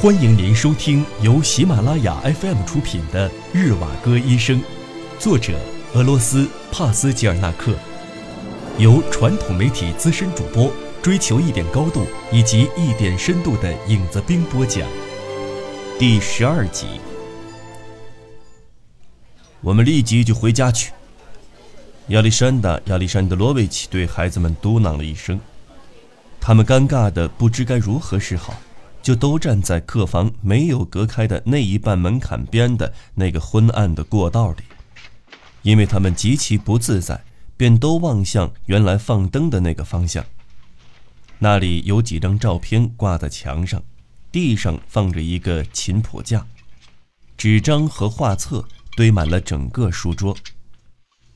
欢迎您收听由喜马拉雅 FM 出品的《日瓦戈医生》，作者俄罗斯帕斯吉尔纳克，由传统媒体资深主播追求一点高度以及一点深度的影子兵播讲，第十二集。我们立即就回家去。亚历山大·亚历山德罗维奇对孩子们嘟囔了一声，他们尴尬的不知该如何是好。就都站在客房没有隔开的那一半门槛边的那个昏暗的过道里，因为他们极其不自在，便都望向原来放灯的那个方向。那里有几张照片挂在墙上，地上放着一个琴谱架，纸张和画册堆满了整个书桌。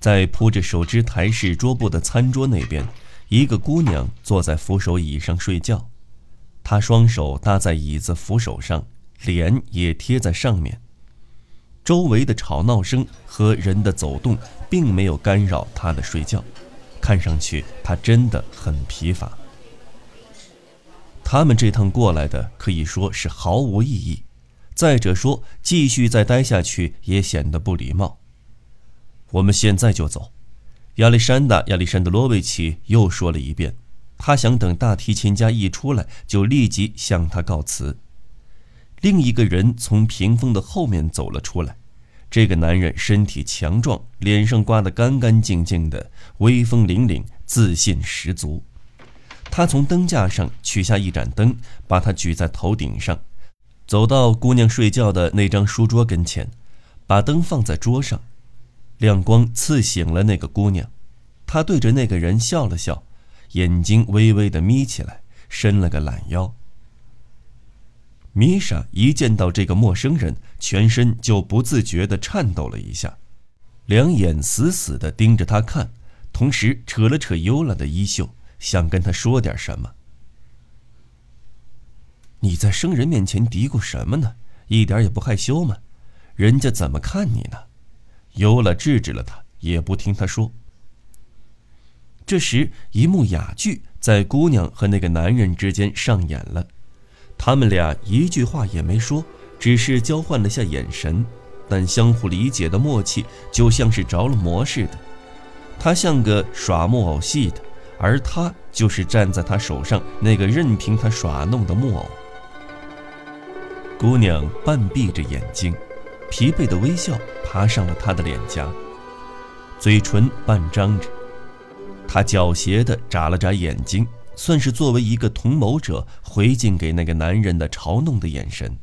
在铺着手织台式桌布的餐桌那边，一个姑娘坐在扶手椅上睡觉。他双手搭在椅子扶手上，脸也贴在上面。周围的吵闹声和人的走动并没有干扰他的睡觉，看上去他真的很疲乏。他们这趟过来的可以说是毫无意义，再者说继续再待下去也显得不礼貌。我们现在就走，亚历山大·亚历山德罗维奇又说了一遍。他想等大提琴家一出来，就立即向他告辞。另一个人从屏风的后面走了出来。这个男人身体强壮，脸上刮得干干净净的，威风凛凛，自信十足。他从灯架上取下一盏灯，把它举在头顶上，走到姑娘睡觉的那张书桌跟前，把灯放在桌上，亮光刺醒了那个姑娘。他对着那个人笑了笑。眼睛微微的眯起来，伸了个懒腰。米莎一见到这个陌生人，全身就不自觉地颤抖了一下，两眼死死地盯着他看，同时扯了扯尤拉的衣袖，想跟他说点什么。你在生人面前嘀咕什么呢？一点也不害羞吗？人家怎么看你呢？尤拉制止了他，也不听他说。这时，一幕哑剧在姑娘和那个男人之间上演了。他们俩一句话也没说，只是交换了下眼神，但相互理解的默契就像是着了魔似的。他像个耍木偶戏的，而他就是站在他手上那个任凭他耍弄的木偶。姑娘半闭着眼睛，疲惫的微笑爬上了他的脸颊，嘴唇半张着。他狡黠地眨了眨眼睛，算是作为一个同谋者回敬给那个男人的嘲弄的眼神。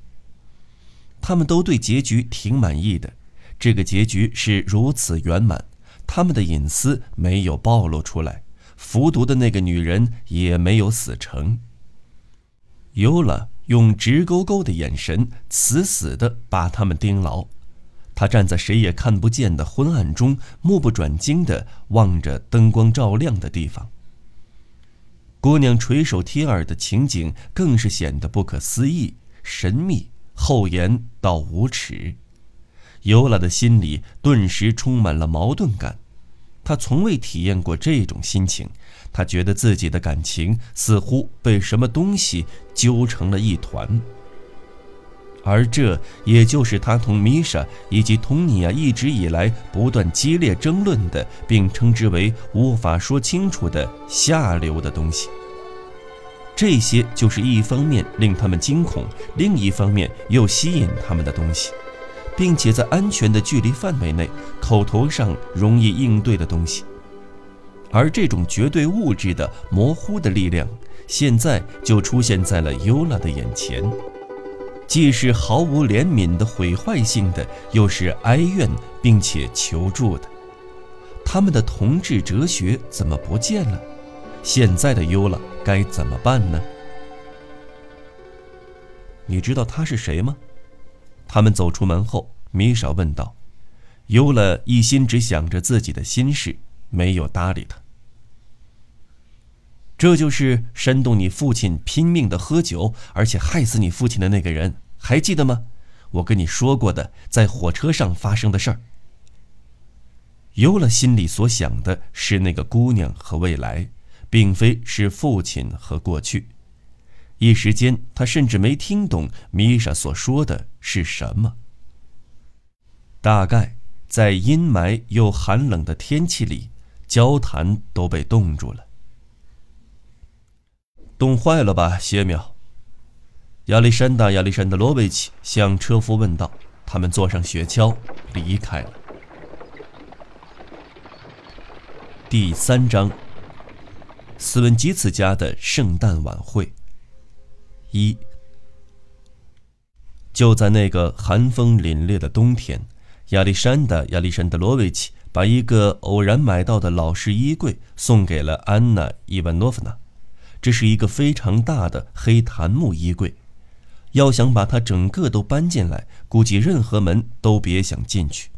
他们都对结局挺满意的，这个结局是如此圆满，他们的隐私没有暴露出来，服毒的那个女人也没有死成。尤拉用直勾勾的眼神死死地把他们盯牢。他站在谁也看不见的昏暗中，目不转睛地望着灯光照亮的地方。姑娘垂手贴耳的情景更是显得不可思议、神秘、厚颜到无耻。尤拉的心里顿时充满了矛盾感，他从未体验过这种心情。他觉得自己的感情似乎被什么东西揪成了一团。而这也就是他同米莎以及佟尼娅一直以来不断激烈争论的，并称之为无法说清楚的下流的东西。这些就是一方面令他们惊恐，另一方面又吸引他们的东西，并且在安全的距离范围内，口头上容易应对的东西。而这种绝对物质的模糊的力量，现在就出现在了尤拉的眼前。既是毫无怜悯的毁坏性的，又是哀怨并且求助的。他们的同志哲学怎么不见了？现在的优了该怎么办呢？你知道他是谁吗？他们走出门后，米莎问道。优了一心只想着自己的心事，没有搭理他。这就是煽动你父亲拼命的喝酒，而且害死你父亲的那个人，还记得吗？我跟你说过的，在火车上发生的事儿。尤了心里所想的是那个姑娘和未来，并非是父亲和过去。一时间他甚至没听懂米莎所说的是什么。大概在阴霾又寒冷的天气里，交谈都被冻住了。冻坏了吧，谢缪？亚历山大·亚历山德罗维奇向车夫问道。他们坐上雪橇离开了。第三章：斯文基茨家的圣诞晚会。一，就在那个寒风凛冽的冬天，亚历山大·亚历山德罗维奇把一个偶然买到的老式衣柜送给了安娜·伊万诺夫娜。这是一个非常大的黑檀木衣柜，要想把它整个都搬进来，估计任何门都别想进去。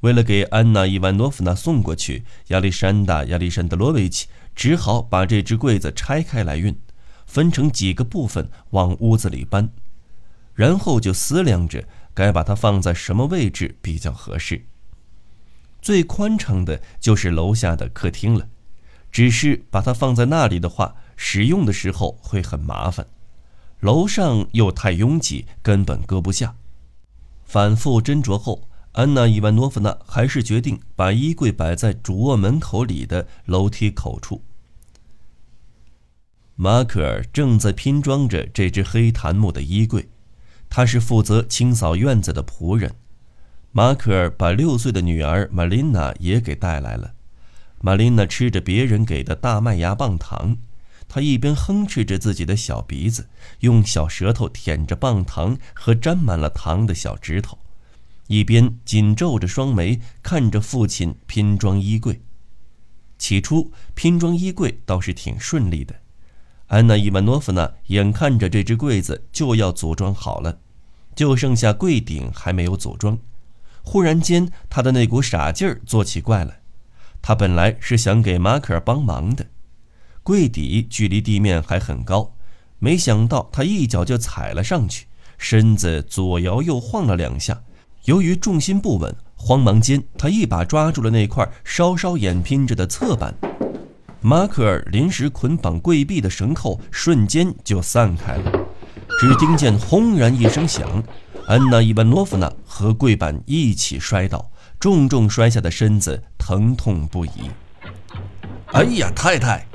为了给安娜·伊万诺夫娜送过去，亚历山大·亚历山德罗维奇只好把这只柜子拆开来运，分成几个部分往屋子里搬，然后就思量着该把它放在什么位置比较合适。最宽敞的就是楼下的客厅了。只是把它放在那里的话，使用的时候会很麻烦。楼上又太拥挤，根本搁不下。反复斟酌后，安娜·伊万诺夫娜还是决定把衣柜摆在主卧门口里的楼梯口处。马可尔正在拼装着这只黑檀木的衣柜，他是负责清扫院子的仆人。马可尔把六岁的女儿玛琳娜也给带来了。玛琳娜吃着别人给的大麦芽棒糖，她一边哼哧着自己的小鼻子，用小舌头舔着棒糖和沾满了糖的小指头，一边紧皱着双眉看着父亲拼装衣柜。起初拼装衣柜倒是挺顺利的，安娜·伊万诺夫娜眼看着这只柜子就要组装好了，就剩下柜顶还没有组装。忽然间，她的那股傻劲儿做起怪来。他本来是想给马可帮忙的，柜底距离地面还很高，没想到他一脚就踩了上去，身子左摇右晃了两下，由于重心不稳，慌忙间他一把抓住了那块稍稍掩拼着的侧板，马可尔临时捆绑柜壁的绳扣瞬间就散开了，只听见轰然一声响，安娜·伊万诺夫娜和柜板一起摔倒。重重摔下的身子疼痛不已。哎呀，太太！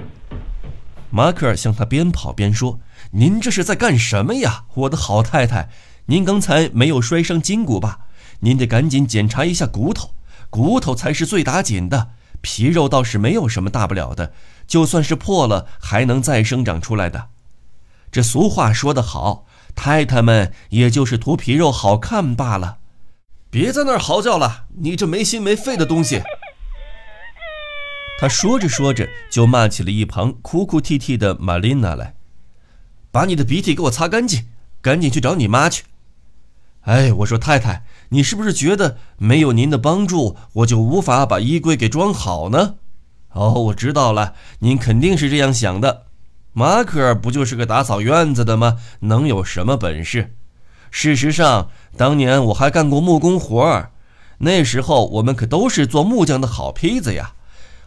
马克尔向他边跑边说：“您这是在干什么呀，我的好太太？您刚才没有摔伤筋骨吧？您得赶紧检查一下骨头，骨头才是最打紧的。皮肉倒是没有什么大不了的，就算是破了，还能再生长出来的。这俗话说得好，太太们也就是图皮肉好看罢了。”别在那儿嚎叫了，你这没心没肺的东西！他说着说着，就骂起了一旁哭哭啼啼的玛琳娜来：“把你的鼻涕给我擦干净，赶紧去找你妈去！”哎，我说太太，你是不是觉得没有您的帮助，我就无法把衣柜给装好呢？哦，我知道了，您肯定是这样想的。马可不就是个打扫院子的吗？能有什么本事？事实上，当年我还干过木工活儿，那时候我们可都是做木匠的好坯子呀。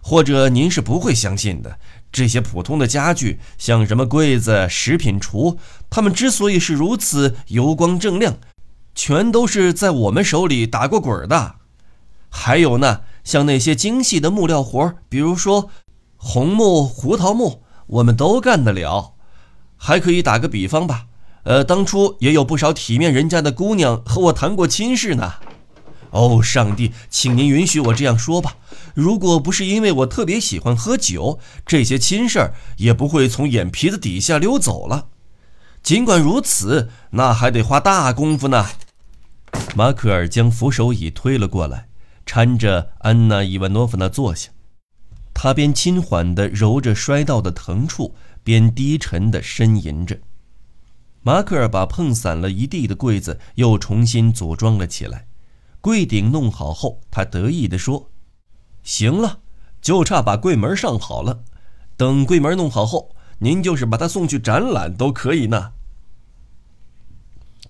或者您是不会相信的，这些普通的家具，像什么柜子、食品橱，它们之所以是如此油光锃亮，全都是在我们手里打过滚的。还有呢，像那些精细的木料活儿，比如说红木、胡桃木，我们都干得了。还可以打个比方吧。呃，当初也有不少体面人家的姑娘和我谈过亲事呢。哦，上帝，请您允许我这样说吧。如果不是因为我特别喜欢喝酒，这些亲事儿也不会从眼皮子底下溜走了。尽管如此，那还得花大功夫呢。马可尔将扶手椅推了过来，搀着安娜·伊万诺夫娜坐下。他边轻缓地揉着摔到的疼处，边低沉地呻吟着。马克尔把碰散了一地的柜子又重新组装了起来，柜顶弄好后，他得意地说：“行了，就差把柜门上好了。等柜门弄好后，您就是把它送去展览都可以呢。”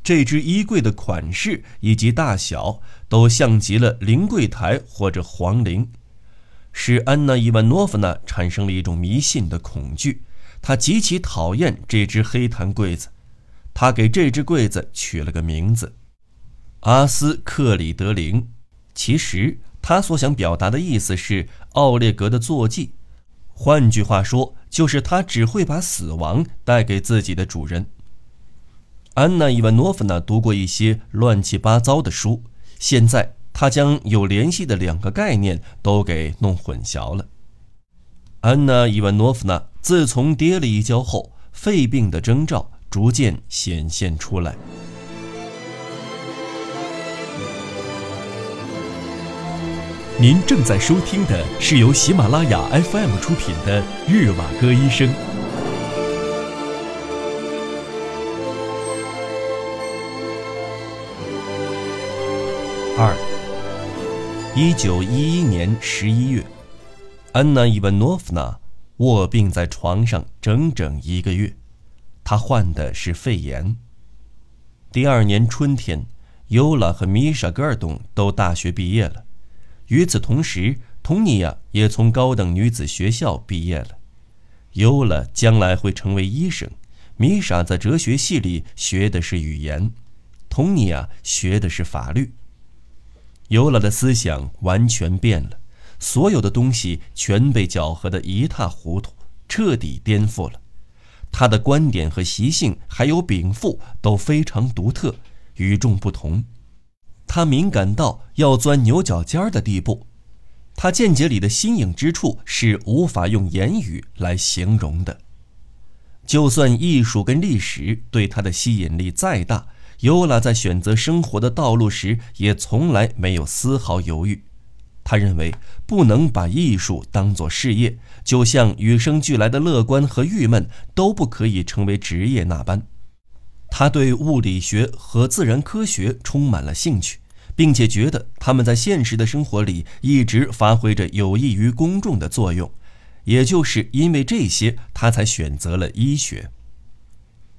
这只衣柜的款式以及大小都像极了灵柜台或者皇陵，使安娜·伊万诺夫娜产生了一种迷信的恐惧。她极其讨厌这只黑檀柜子，他给这只柜子取了个名字——阿斯克里德林。其实他所想表达的意思是奥列格的坐骑，换句话说，就是他只会把死亡带给自己的主人。安娜·伊万诺夫娜读过一些乱七八糟的书，现在她将有联系的两个概念都给弄混淆了。安娜·伊万诺夫娜自从跌了一跤后，肺病的征兆逐渐显现出来。您正在收听的是由喜马拉雅 FM 出品的《日瓦戈医生》。二，一九一一年十一月，安娜·伊万诺夫娜卧病在床上整整一个月，他患的是肺炎。第二年春天，尤拉和米莎·戈尔东都大学毕业了。与此同时，佟尼娅也从高等女子学校毕业了。尤拉将来会成为医生，米莎在哲学系里学的是语言，佟尼娅学的是法律。尤拉的思想完全变了，所有的东西全被搅和得一塌糊涂，彻底颠覆了。他的观点和习性，还有禀赋都非常独特，与众不同。他敏感到要钻牛角尖儿的地步，他见解里的新颖之处是无法用言语来形容的。就算艺术跟历史对他的吸引力再大，尤拉在选择生活的道路时也从来没有丝毫犹豫。他认为不能把艺术当作事业，就像与生俱来的乐观和郁闷都不可以成为职业那般。他对物理学和自然科学充满了兴趣，并且觉得他们在现实的生活里一直发挥着有益于公众的作用。也就是因为这些，他才选择了医学。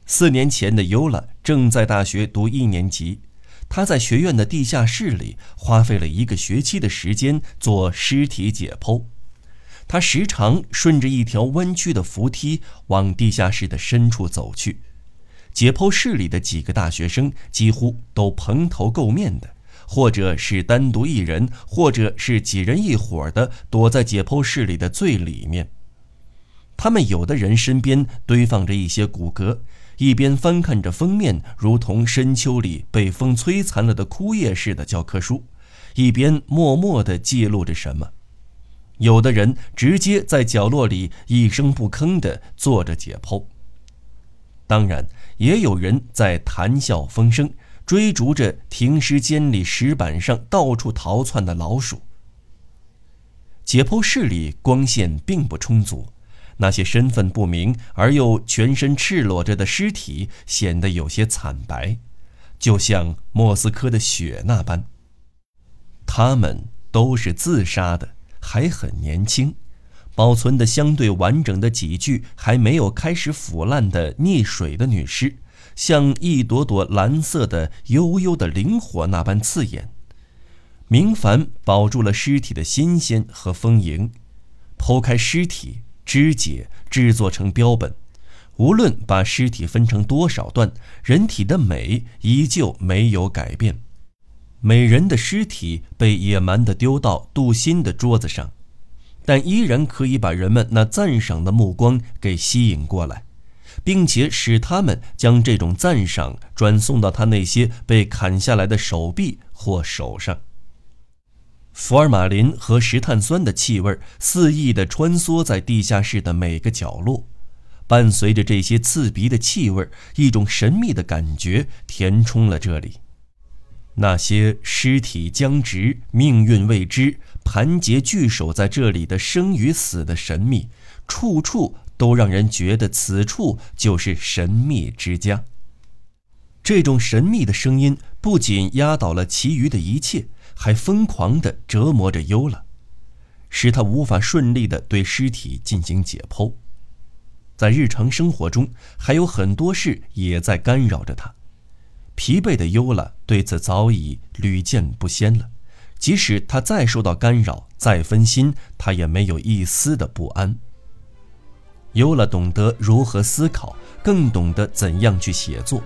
四年前的尤拉正在大学读一年级，他在学院的地下室里花费了一个学期的时间做尸体解剖。他时常顺着一条弯曲的扶梯往地下室的深处走去。解剖室里的几个大学生几乎都蓬头垢面的，或者是单独一人，或者是几人一伙的躲在解剖室里的最里面。他们有的人身边堆放着一些骨骼，一边翻看着封面如同深秋里被风摧残了的枯叶似的教科书，一边默默地记录着什么。有的人直接在角落里一声不吭地做着解剖。当然。也有人在谈笑风生，追逐着停尸间里石板上到处逃窜的老鼠。解剖室里光线并不充足，那些身份不明而又全身赤裸着的尸体显得有些惨白，就像莫斯科的雪那般。他们都是自杀的，还很年轻。保存的相对完整的几具还没有开始腐烂的溺水的女尸，像一朵朵蓝色的悠悠的灵火那般刺眼。明凡保住了尸体的新鲜和丰盈，剖开尸体肢解，制作成标本。无论把尸体分成多少段，人体的美依旧没有改变。美人的尸体被野蛮地丢到镀锌的桌子上。但依然可以把人们那赞赏的目光给吸引过来，并且使他们将这种赞赏转送到他那些被砍下来的手臂或手上。福尔马林和石碳酸的气味肆意地穿梭在地下室的每个角落，伴随着这些刺鼻的气味，一种神秘的感觉填充了这里。那些尸体僵直、命运未知、盘结聚首在这里的生与死的神秘，处处都让人觉得此处就是神秘之家。这种神秘的声音不仅压倒了其余的一切，还疯狂地折磨着尤拉，使他无法顺利地对尸体进行解剖。在日常生活中，还有很多事也在干扰着他。疲惫的尤拉对此早已屡见不鲜了，即使他再受到干扰、再分心，他也没有一丝的不安。尤拉懂得如何思考，更懂得怎样去写作。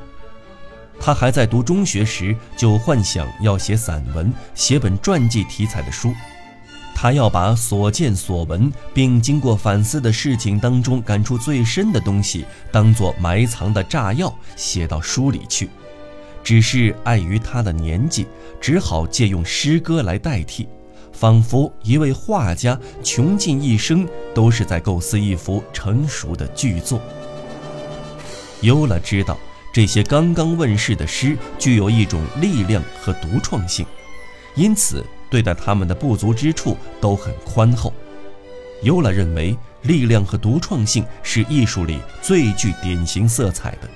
他还在读中学时就幻想要写散文，写本传记题材的书。他要把所见所闻并经过反思的事情当中感触最深的东西，当作埋藏的炸药写到书里去。只是碍于他的年纪，只好借用诗歌来代替，仿佛一位画家穷尽一生都是在构思一幅成熟的巨作。尤拉知道，这些刚刚问世的诗具有一种力量和独创性，因此。对待他们的不足之处都很宽厚。尤拉认为，力量和独创性是艺术里最具典型色彩的，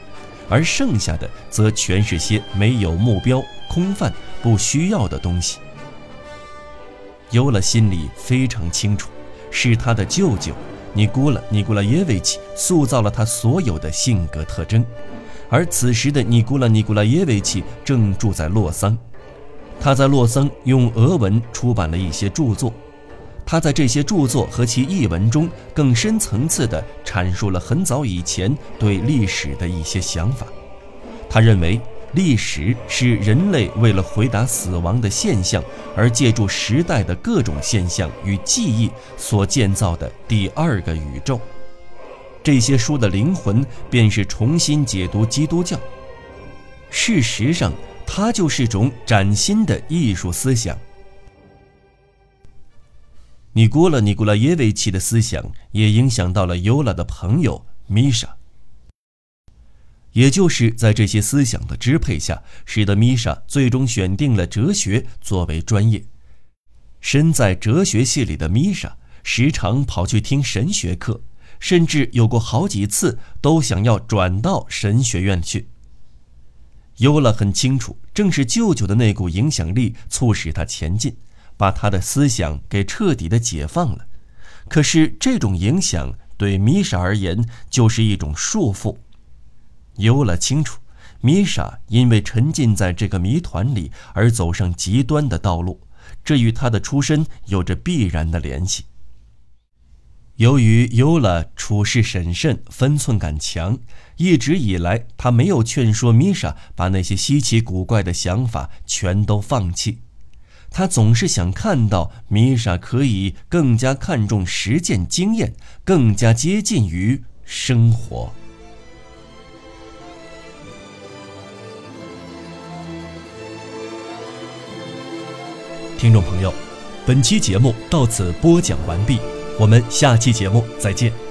而剩下的则全是些没有目标、空泛、不需要的东西。尤拉心里非常清楚，是他的舅舅尼古拉·尼古拉耶维奇塑造了他所有的性格特征，而此时的尼古拉·尼古拉耶维奇正住在洛桑。他在洛桑用俄文出版了一些著作，他在这些著作和其译文中更深层次地阐述了很早以前对历史的一些想法。他认为，历史是人类为了回答死亡的现象而借助时代的各种现象与记忆所建造的第二个宇宙。这些书的灵魂便是重新解读基督教。事实上。它就是种崭新的艺术思想。尼古拉·尼古拉耶维奇的思想也影响到了尤拉的朋友米莎。也就是在这些思想的支配下，使得米莎最终选定了哲学作为专业。身在哲学系里的米莎，时常跑去听神学课，甚至有过好几次都想要转到神学院去。尤拉很清楚，正是舅舅的那股影响力促使他前进，把他的思想给彻底的解放了。可是这种影响对米莎而言就是一种束缚。尤拉清楚，米莎因为沉浸在这个谜团里而走上极端的道路，这与他的出身有着必然的联系。由于尤拉处事审慎、分寸感强，一直以来他没有劝说米莎把那些稀奇古怪的想法全都放弃。他总是想看到米莎可以更加看重实践经验，更加接近于生活。听众朋友，本期节目到此播讲完毕。我们下期节目再见。